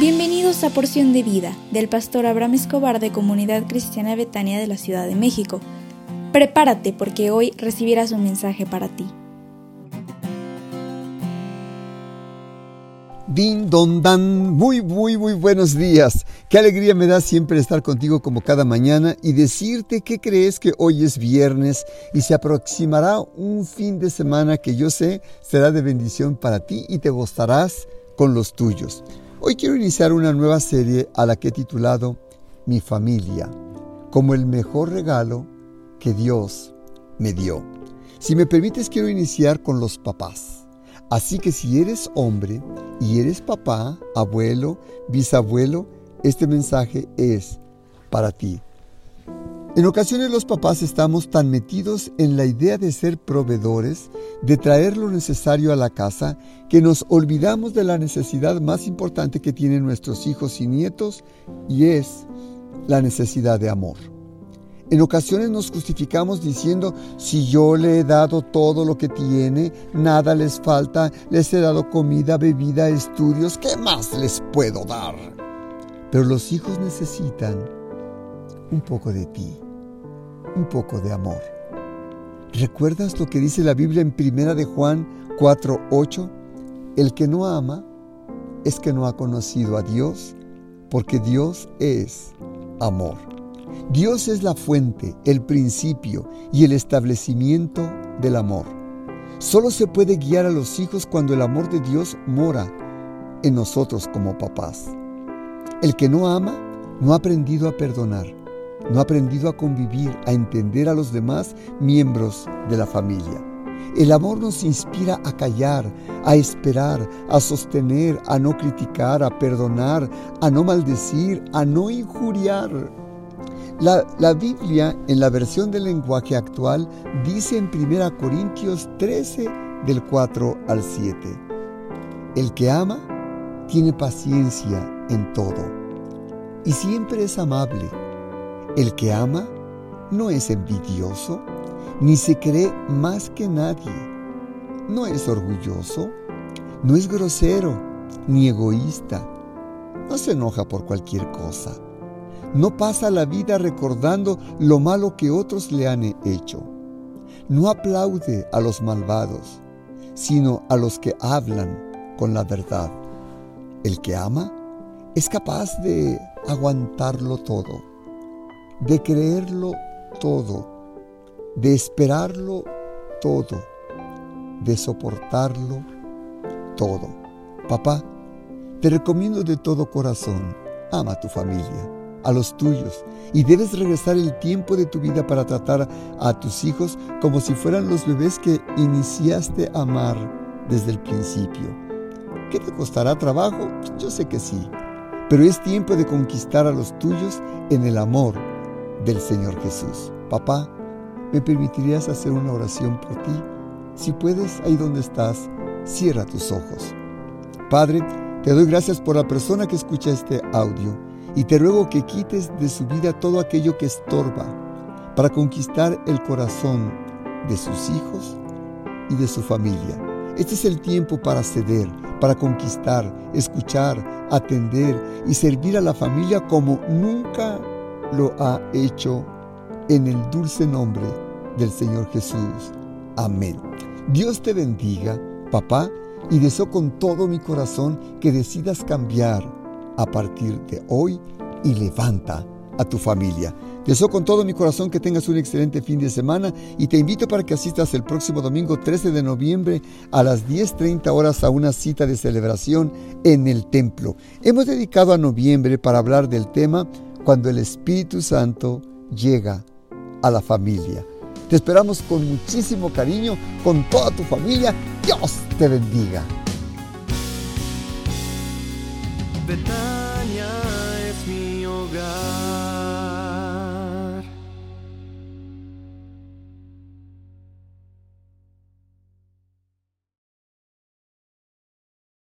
Bienvenidos a Porción de Vida del pastor Abraham Escobar de Comunidad Cristiana Betania de la Ciudad de México. Prepárate porque hoy recibirás un mensaje para ti. Din don dan, muy muy muy buenos días. Qué alegría me da siempre estar contigo como cada mañana y decirte que crees que hoy es viernes y se aproximará un fin de semana que yo sé será de bendición para ti y te gozarás con los tuyos. Hoy quiero iniciar una nueva serie a la que he titulado Mi familia, como el mejor regalo que Dios me dio. Si me permites, quiero iniciar con los papás. Así que si eres hombre y eres papá, abuelo, bisabuelo, este mensaje es para ti. En ocasiones los papás estamos tan metidos en la idea de ser proveedores, de traer lo necesario a la casa, que nos olvidamos de la necesidad más importante que tienen nuestros hijos y nietos, y es la necesidad de amor. En ocasiones nos justificamos diciendo, si yo le he dado todo lo que tiene, nada les falta, les he dado comida, bebida, estudios, ¿qué más les puedo dar? Pero los hijos necesitan un poco de ti, un poco de amor. ¿Recuerdas lo que dice la Biblia en Primera de Juan 4:8? El que no ama es que no ha conocido a Dios, porque Dios es amor. Dios es la fuente, el principio y el establecimiento del amor. Solo se puede guiar a los hijos cuando el amor de Dios mora en nosotros como papás. El que no ama no ha aprendido a perdonar no ha aprendido a convivir, a entender a los demás miembros de la familia. El amor nos inspira a callar, a esperar, a sostener, a no criticar, a perdonar, a no maldecir, a no injuriar. La, la, Biblia, en la versión del lenguaje actual, dice en 1 Corintios 13, del 4 al 7, El que ama tiene paciencia en todo y siempre es amable el que ama no es envidioso, ni se cree más que nadie. No es orgulloso, no es grosero, ni egoísta. No se enoja por cualquier cosa. No pasa la vida recordando lo malo que otros le han hecho. No aplaude a los malvados, sino a los que hablan con la verdad. El que ama es capaz de aguantarlo todo de creerlo todo, de esperarlo todo, de soportarlo todo. Papá, te recomiendo de todo corazón, ama a tu familia, a los tuyos, y debes regresar el tiempo de tu vida para tratar a tus hijos como si fueran los bebés que iniciaste a amar desde el principio. ¿Qué te costará trabajo? Yo sé que sí, pero es tiempo de conquistar a los tuyos en el amor del Señor Jesús. Papá, ¿me permitirías hacer una oración por ti? Si puedes, ahí donde estás, cierra tus ojos. Padre, te doy gracias por la persona que escucha este audio y te ruego que quites de su vida todo aquello que estorba para conquistar el corazón de sus hijos y de su familia. Este es el tiempo para ceder, para conquistar, escuchar, atender y servir a la familia como nunca lo ha hecho en el dulce nombre del Señor Jesús. Amén. Dios te bendiga, papá, y deseo con todo mi corazón que decidas cambiar a partir de hoy y levanta a tu familia. Deseo con todo mi corazón que tengas un excelente fin de semana y te invito para que asistas el próximo domingo 13 de noviembre a las 10.30 horas a una cita de celebración en el templo. Hemos dedicado a noviembre para hablar del tema cuando el Espíritu Santo llega a la familia. Te esperamos con muchísimo cariño, con toda tu familia. Dios te bendiga.